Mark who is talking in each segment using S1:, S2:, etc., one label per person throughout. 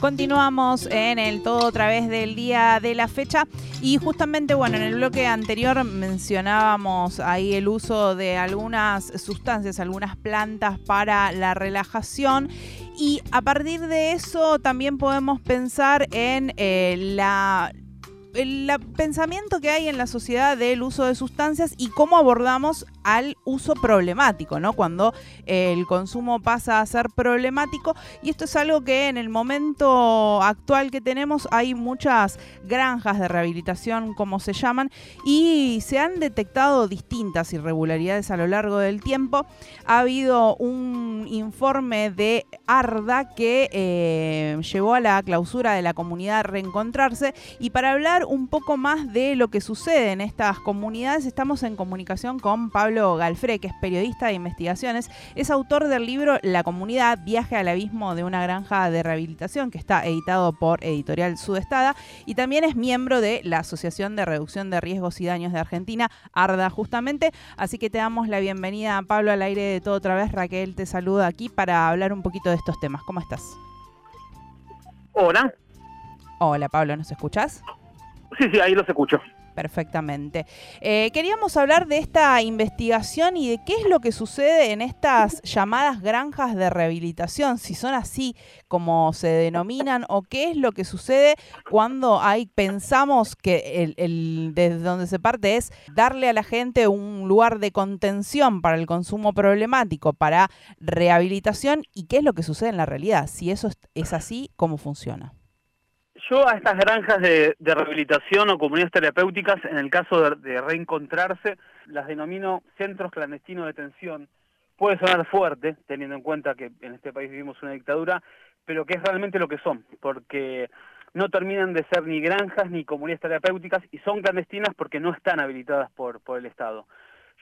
S1: Continuamos en el todo otra vez del día de la fecha. Y justamente, bueno, en el bloque anterior mencionábamos ahí el uso de algunas sustancias, algunas plantas para la relajación. Y a partir de eso también podemos pensar en eh, la el pensamiento que hay en la sociedad del uso de sustancias y cómo abordamos al uso problemático, ¿no? Cuando el consumo pasa a ser problemático. Y esto es algo que en el momento actual que tenemos hay muchas granjas de rehabilitación, como se llaman, y se han detectado distintas irregularidades a lo largo del tiempo. Ha habido un informe de ARDA que eh, llevó a la clausura de la comunidad Reencontrarse. Y para hablar un poco más de lo que sucede en estas comunidades, estamos en comunicación con Pablo Galfré, que es periodista de investigaciones. Es autor del libro La comunidad, viaje al abismo de una granja de rehabilitación, que está editado por Editorial Sudestada. Y también es miembro de la Asociación de Reducción de Riesgos y Daños de Argentina, ARDA, justamente. Así que te damos la bienvenida, Pablo, al aire de todo otra vez. Raquel te saluda aquí para hablar un poquito de estos temas. ¿Cómo estás?
S2: Hola.
S1: Hola, Pablo, ¿nos escuchas?
S2: Sí, sí, ahí los escucho.
S1: Perfectamente. Eh, queríamos hablar de esta investigación y de qué es lo que sucede en estas llamadas granjas de rehabilitación, si son así como se denominan, o qué es lo que sucede cuando hay, pensamos que el, desde donde se parte es darle a la gente un lugar de contención para el consumo problemático, para rehabilitación, y qué es lo que sucede en la realidad, si eso es así, cómo funciona.
S2: Yo a estas granjas de, rehabilitación o comunidades terapéuticas, en el caso de, reencontrarse, las denomino centros clandestinos de detención. Puede sonar fuerte, teniendo en cuenta que en este país vivimos una dictadura, pero que es realmente lo que son, porque no terminan de ser ni granjas ni comunidades terapéuticas y son clandestinas porque no están habilitadas por, por el Estado.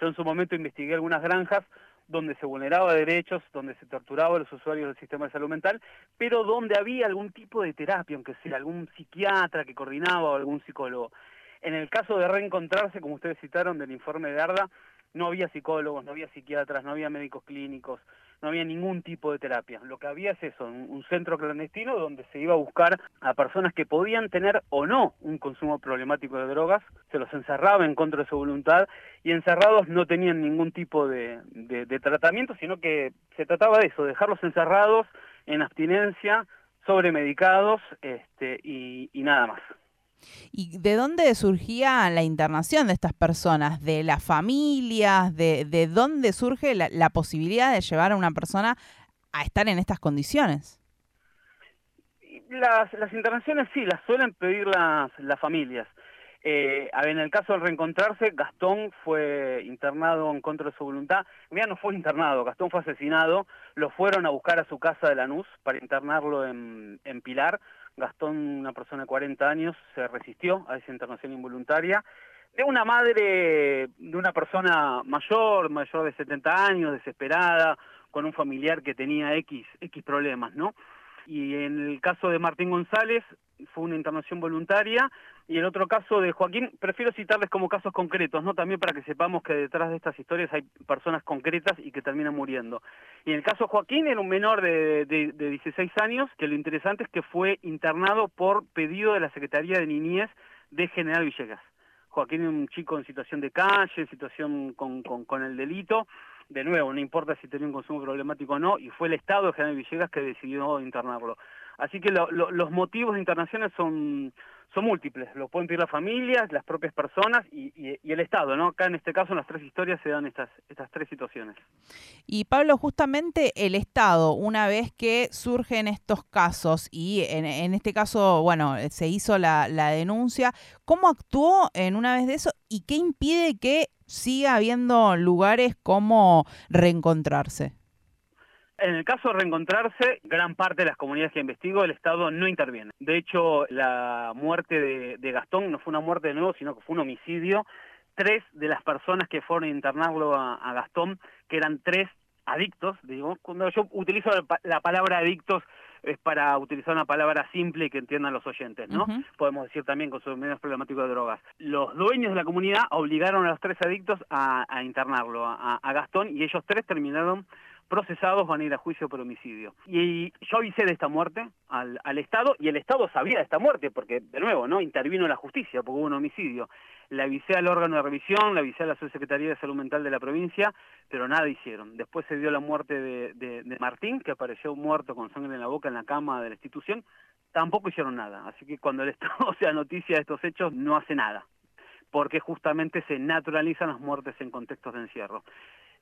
S2: Yo en su momento investigué algunas granjas donde se vulneraba derechos, donde se torturaba a los usuarios del sistema de salud mental, pero donde había algún tipo de terapia, aunque sea algún psiquiatra que coordinaba o algún psicólogo. En el caso de reencontrarse, como ustedes citaron del informe de Arda, no había psicólogos, no había psiquiatras, no había médicos clínicos, no había ningún tipo de terapia. Lo que había es eso, un, centro clandestino donde se iba a buscar a personas que podían tener o no un consumo problemático de drogas, se los encerraba en contra de su voluntad y encerrados no tenían ningún tipo de, tratamiento, sino que se trataba de eso, dejarlos encerrados en abstinencia, sobremedicados este, y nada más.
S1: ¿Y de dónde surgía la internación de estas personas? ¿De las familias? ¿De, de dónde surge la, posibilidad de llevar a una persona a estar en estas condiciones?
S2: Las, internaciones sí, las suelen pedir las, las familias. Eh, en el caso de reencontrarse, Gastón fue internado en contra de su voluntad. Mira, no fue internado, Gastón fue asesinado. Lo fueron a buscar a su casa de Lanús para internarlo en, en Pilar Gastón, una persona de 40 años, se resistió a esa internación involuntaria. De una madre, de una persona mayor, mayor de 70 años, desesperada, con un familiar que tenía X, X problemas, ¿no? Y en el caso de Martín González, fue una internación voluntaria y el otro caso de Joaquín, prefiero citarles como casos concretos, ¿no? También para que sepamos que detrás de estas historias hay personas concretas y que terminan muriendo. Y en el caso de Joaquín era un menor de, de, de 16 años, que lo interesante es que fue internado por pedido de la Secretaría de Niñez de General Villegas. Joaquín es un chico en situación de calle, en situación con, con, con el delito, de nuevo, no importa si tenía un consumo problemático o no, y fue el Estado de General Villegas que decidió internarlo. Así que los motivos de internaciones son, son múltiples, lo pueden pedir las familias, las propias personas y, el Estado, ¿no? Acá en este caso en las tres historias se dan estas, estas tres situaciones.
S1: Y Pablo, justamente el Estado, una vez que surgen estos casos y en, este caso, bueno, se hizo la, la denuncia, ¿cómo actuó en una vez de eso y qué impide que siga habiendo lugares como reencontrarse?
S2: En el caso de reencontrarse, gran parte de las comunidades que investigo, el Estado no interviene. De hecho, la muerte de, Gastón no fue una muerte de nuevo, sino que fue un homicidio. Tres de las personas que fueron a internarlo a, Gastón, que eran tres adictos, digo, cuando yo utilizo la, palabra adictos es para utilizar una palabra simple y que entiendan los oyentes, ¿no? Podemos decir también con consumidores problemáticos de drogas. Los dueños de la comunidad obligaron a los tres adictos a, internarlo, a, Gastón, y ellos tres terminaron procesados van a ir a juicio por homicidio. Y yo avisé de esta muerte al, al Estado y el Estado sabía de esta muerte porque, de nuevo, no intervino la justicia porque hubo un homicidio. Le avisé al órgano de revisión, le avisé a la Subsecretaría de Salud Mental de la provincia, pero nada hicieron. Después se dio la muerte de, de Martín, que apareció muerto con sangre en la boca en la cama de la institución, tampoco hicieron nada. Así que cuando el Estado sea noticia de estos hechos, no hace nada, porque justamente se naturalizan las muertes en contextos de encierro.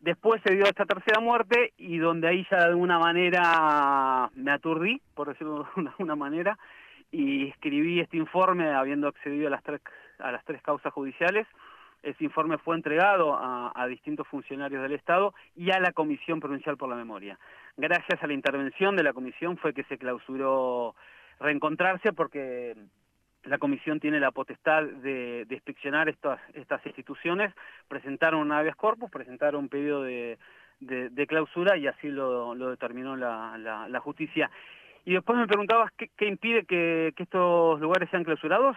S2: Después se dio esta tercera muerte y donde ahí ya de alguna manera me aturdí, por decirlo de alguna manera, y escribí este informe habiendo accedido a las tres, a las tres causas judiciales. Ese informe fue entregado a, a, distintos funcionarios del Estado y a la Comisión Provincial por la Memoria. Gracias a la intervención de la Comisión fue que se clausuró reencontrarse porque la comisión tiene la potestad de, de inspeccionar estas, estas instituciones, presentaron un habeas corpus, presentaron un pedido de, de, clausura y así lo, lo determinó la, la, justicia. Y después me preguntabas qué, qué impide que, que, estos lugares sean clausurados.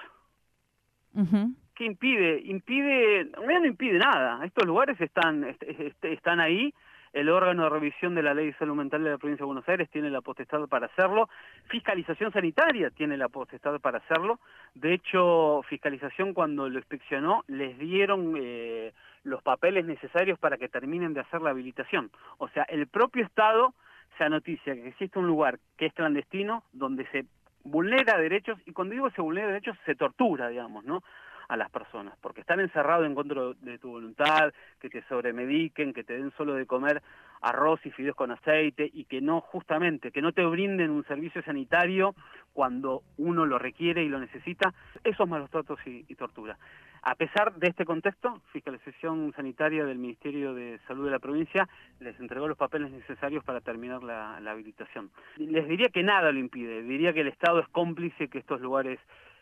S2: ¿Qué impide? Impide, no impide nada. Estos lugares están, están ahí el órgano de revisión de la Ley de Salud Mental de la Provincia de Buenos Aires tiene la potestad para hacerlo. Fiscalización sanitaria tiene la potestad para hacerlo. De hecho, fiscalización cuando lo inspeccionó les dieron eh, los papeles necesarios para que terminen de hacer la habilitación. O sea, el propio Estado se anoticia que existe un lugar que es clandestino donde se vulnera derechos y cuando digo se vulnera derechos se tortura, digamos, ¿no? A las personas, porque están encerrados en contra de tu voluntad, que te sobremediquen, que te den solo de comer arroz y fideos con aceite y que no justamente, que no te brinden un servicio sanitario cuando uno lo requiere y lo necesita, esos malos tratos y, tortura. A pesar de este contexto, Fiscalización Sanitaria del Ministerio de Salud de la provincia les entregó los papeles necesarios para terminar la, la habilitación. Les diría que nada lo impide, diría que el Estado es cómplice que estos lugares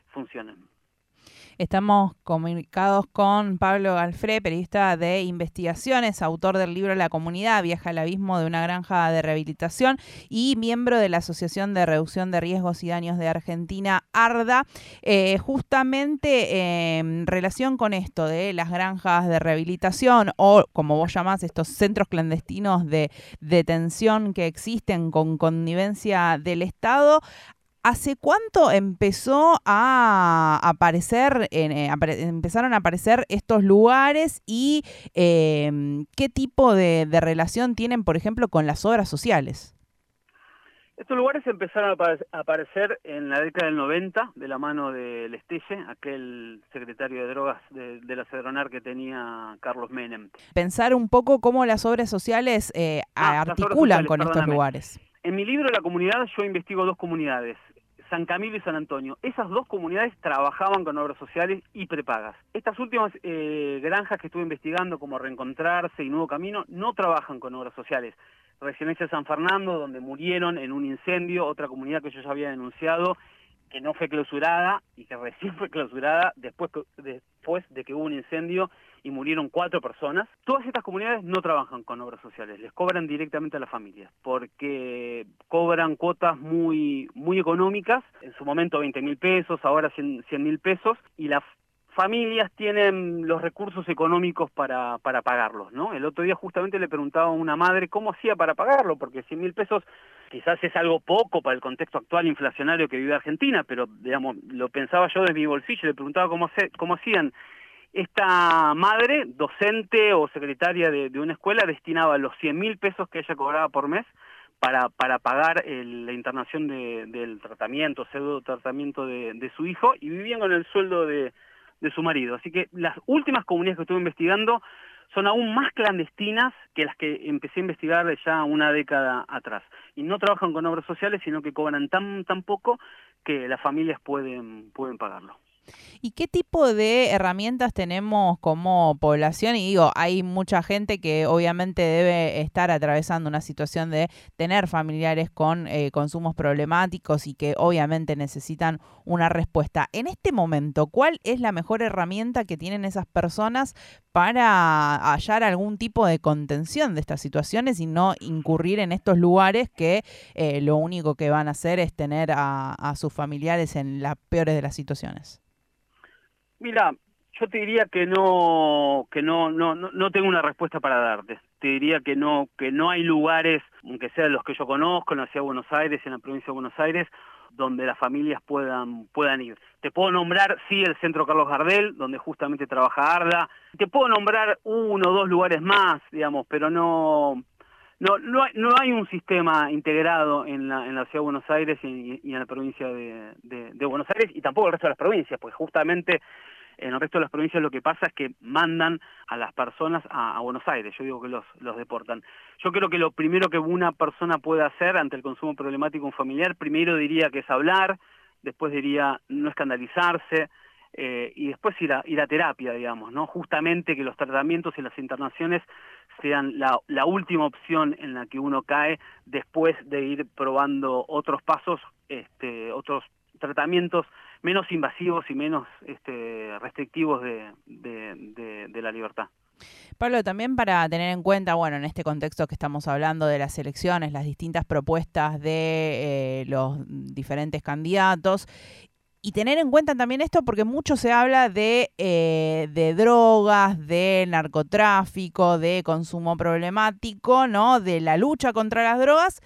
S2: funcionen.
S1: Estamos comunicados con Pablo Galfré, periodista de investigaciones, autor del libro La comunidad viaja al abismo de una granja de rehabilitación y miembro de la Asociación de Reducción de Riesgos y Daños de Argentina, ARDA, eh, justamente en relación con esto de las granjas de rehabilitación o, como vos llamás, estos centros clandestinos de detención que existen con connivencia del Estado, ¿Hace cuánto empezó a aparecer, eh, empezaron a aparecer estos lugares y em, qué tipo de, relación tienen, por ejemplo, con las obras sociales?
S2: Estos lugares empezaron a aparecer en la década del 90 de la mano de Lestelle, aquel secretario de drogas de, la Cedronar que tenía Carlos Menem.
S1: Pensar un poco cómo las obras sociales eh, ah, articulan con estos lugares.
S2: En mi libro La comunidad yo investigo dos comunidades, San Camilo y San Antonio. Esas dos comunidades trabajaban con obras sociales y prepagas. Estas últimas eh, granjas que estuve investigando, como Reencontrarse y Nuevo Camino, no trabajan con obras sociales. Residencia San Fernando, donde murieron en un incendio, otra comunidad que yo ya había denunciado, que no fue clausurada y que recién fue clausurada después, después de que hubo un incendio y murieron cuatro personas. Todas estas comunidades no trabajan con obras sociales, les cobran directamente a las familias, porque cobran cuotas muy, muy económicas, en su momento 20 mil pesos, ahora 100 mil pesos, y las familias tienen los recursos económicos para, para pagarlos, ¿no? El otro día justamente le preguntaba a una madre cómo hacía para pagarlo, porque 100 mil pesos quizás es algo poco para el contexto actual inflacionario que vive Argentina, pero digamos, lo pensaba yo desde mi bolsillo, le preguntaba cómo, cómo hacían esta madre, docente o secretaria de, una escuela, destinaba los 100 mil pesos que ella cobraba por mes para, pagar la internación del tratamiento, pseudo tratamiento de, su hijo y vivían con el sueldo de, de su marido. Así que las últimas comunidades que estuve investigando son aún más clandestinas que las que empecé a investigar ya una década atrás. Y no trabajan con obras sociales, sino que cobran tan, tan poco que las familias pueden, pueden pagarlo.
S1: ¿Y qué tipo de herramientas tenemos como población? Y digo, hay mucha gente que obviamente debe estar atravesando una situación de tener familiares con eh, consumos problemáticos y que obviamente necesitan una respuesta. En este momento, ¿cuál es la mejor herramienta que tienen esas personas para hallar algún tipo de contención de estas situaciones y no incurrir en estos lugares que eh, lo único que van a hacer es tener a sus familiares en las peores de las situaciones?
S2: Mira, yo te diría que no, que no, no, no tengo una respuesta para darte. te diría que no, que no hay lugares, aunque sean los que yo conozco, en la ciudad de Buenos Aires, en la provincia de Buenos Aires, donde las familias puedan, puedan ir. Te puedo nombrar, sí, el Centro Carlos Gardel, donde justamente trabaja Arda. Te puedo nombrar uno o dos lugares más, digamos, pero no, no, no, hay, no hay un sistema integrado en la, en la ciudad de Buenos Aires y, en la provincia de, de, Buenos Aires y tampoco el resto de las provincias, porque justamente en el resto de las provincias lo que pasa es que mandan a las personas a, Buenos Aires, yo digo que los, deportan. Yo creo que lo primero que una persona puede hacer ante el consumo problemático un familiar, primero diría que es hablar, después diría no escandalizarse, eh, y después ir a, ir a terapia, digamos, ¿no? Justamente que los tratamientos y las internaciones sean la, la última opción en la que uno cae después de ir probando otros pasos, este, otros tratamientos menos invasivos y menos este, restrictivos de, de, la libertad.
S1: Pablo, también para tener en cuenta, bueno, en este contexto que estamos hablando de las elecciones, las distintas propuestas de eh, los diferentes candidatos y tener en cuenta también esto porque mucho se habla de, eh, de, drogas, de narcotráfico, de consumo problemático, ¿no? De la lucha contra las drogas,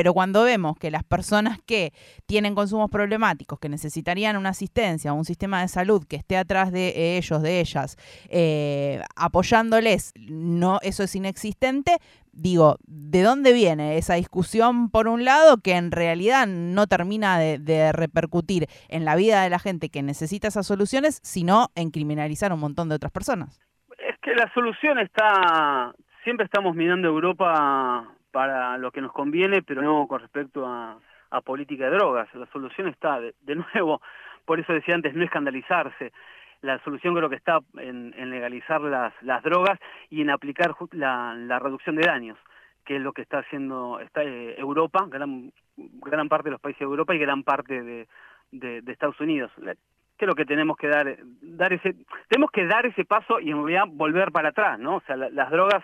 S1: pero cuando vemos que las personas que tienen consumos problemáticos, que necesitarían una asistencia, un sistema de salud que esté atrás de ellos, de ellas, eh, apoyándoles, no, eso es inexistente, digo, ¿de dónde viene esa discusión, por un lado, que en realidad no termina de, repercutir en la vida de la gente que necesita esas soluciones, sino en criminalizar un montón de otras personas?
S2: Es que la solución está, siempre estamos mirando Europa para lo que nos conviene, pero no con respecto a, política de drogas. La solución está, de, nuevo, por eso decía antes, no escandalizarse. La solución creo que está en, legalizar las, las drogas y en aplicar la, la reducción de daños, que es lo que está haciendo está, eh, Europa, gran, gran parte de los países de Europa y gran parte de, de, de Estados Unidos creo que tenemos que dar dar ese tenemos que dar ese paso y en realidad volver para atrás no o sea las drogas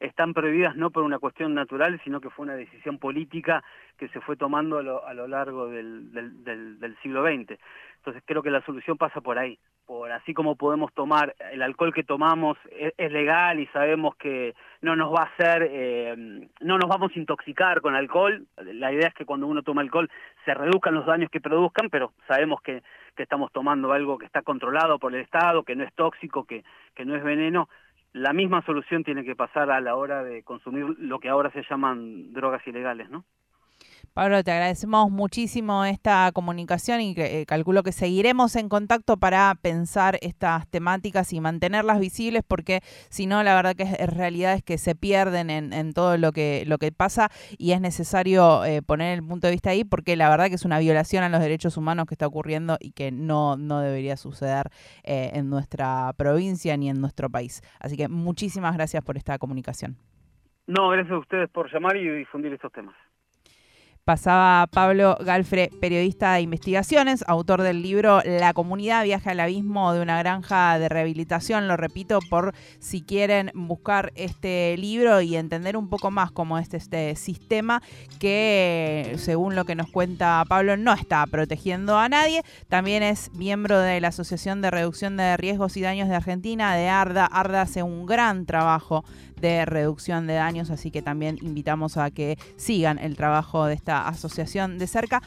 S2: están prohibidas no por una cuestión natural, sino que fue una decisión política que se fue tomando a lo, a lo largo del, del, del, siglo XX. Entonces creo que la solución pasa por ahí, por así como podemos tomar el alcohol que tomamos es, legal y sabemos que no nos va a hacer, eh, no nos vamos a intoxicar con alcohol. La idea es que cuando uno toma alcohol se reduzcan los daños que produzcan, pero sabemos que, que estamos tomando algo que está controlado por el Estado, que no es tóxico, que no es veneno la misma solución tiene que pasar a la hora de consumir lo que ahora se llaman drogas ilegales, ¿no?
S1: Pablo, te agradecemos muchísimo esta comunicación y eh, calculo que seguiremos en contacto para pensar estas temáticas y mantenerlas visibles porque si no, la verdad que es, realidad es que se pierden en, todo lo que, lo que pasa y es necesario eh, poner el punto de vista ahí porque la verdad que es una violación a los derechos humanos que está ocurriendo y que no, no debería suceder eh, en nuestra provincia ni en nuestro país. Así que muchísimas gracias por esta comunicación.
S2: No, gracias a ustedes por llamar y difundir estos temas.
S1: Pasaba Pablo Galfre, periodista de investigaciones, autor del libro La comunidad viaja al abismo de una granja de rehabilitación. Lo repito por si quieren buscar este libro y entender un poco más cómo es este sistema que, según lo que nos cuenta Pablo, no está protegiendo a nadie. También es miembro de la Asociación de Reducción de Riesgos y Daños de Argentina, de ARDA. ARDA hace un gran trabajo de reducción de daños, así que también invitamos a que sigan el trabajo de esta asociación de cerca.